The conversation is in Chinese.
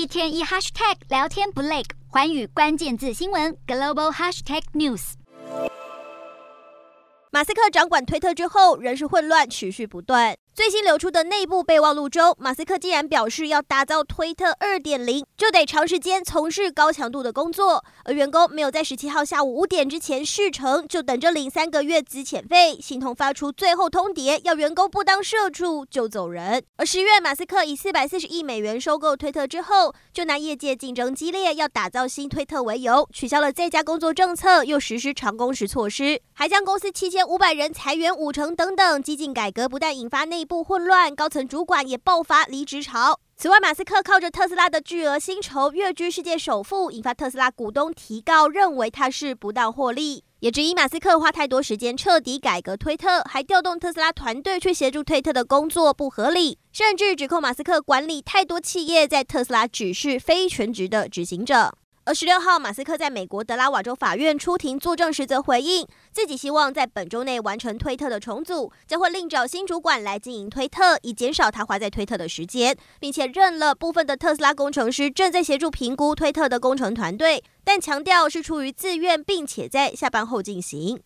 一天一 hashtag 聊天不累，环宇关键字新闻 global hashtag news。马斯克掌管推特之后，人事混乱持续不断。最新流出的内部备忘录中，马斯克竟然表示要打造推特二点零，就得长时间从事高强度的工作，而员工没有在十七号下午五点之前事成，就等着领三个月资遣费，心痛发出最后通牒，要员工不当社畜就走人。而十月，马斯克以四百四十亿美元收购推特之后，就拿业界竞争激烈，要打造新推特为由，取消了在家工作政策，又实施长工时措施，还将公司七千五百人裁员五成等等，激进改革不但引发内部混乱，高层主管也爆发离职潮。此外，马斯克靠着特斯拉的巨额薪酬跃居世界首富，引发特斯拉股东提告，认为他是不当获利，也质疑马斯克花太多时间彻底改革推特，还调动特斯拉团队去协助推特的工作不合理，甚至指控马斯克管理太多企业，在特斯拉只是非全职的执行者。而十六号，马斯克在美国德拉瓦州法院出庭作证时，则回应自己希望在本周内完成推特的重组，将会另找新主管来经营推特，以减少他花在推特的时间，并且认了部分的特斯拉工程师正在协助评估推特的工程团队，但强调是出于自愿，并且在下班后进行。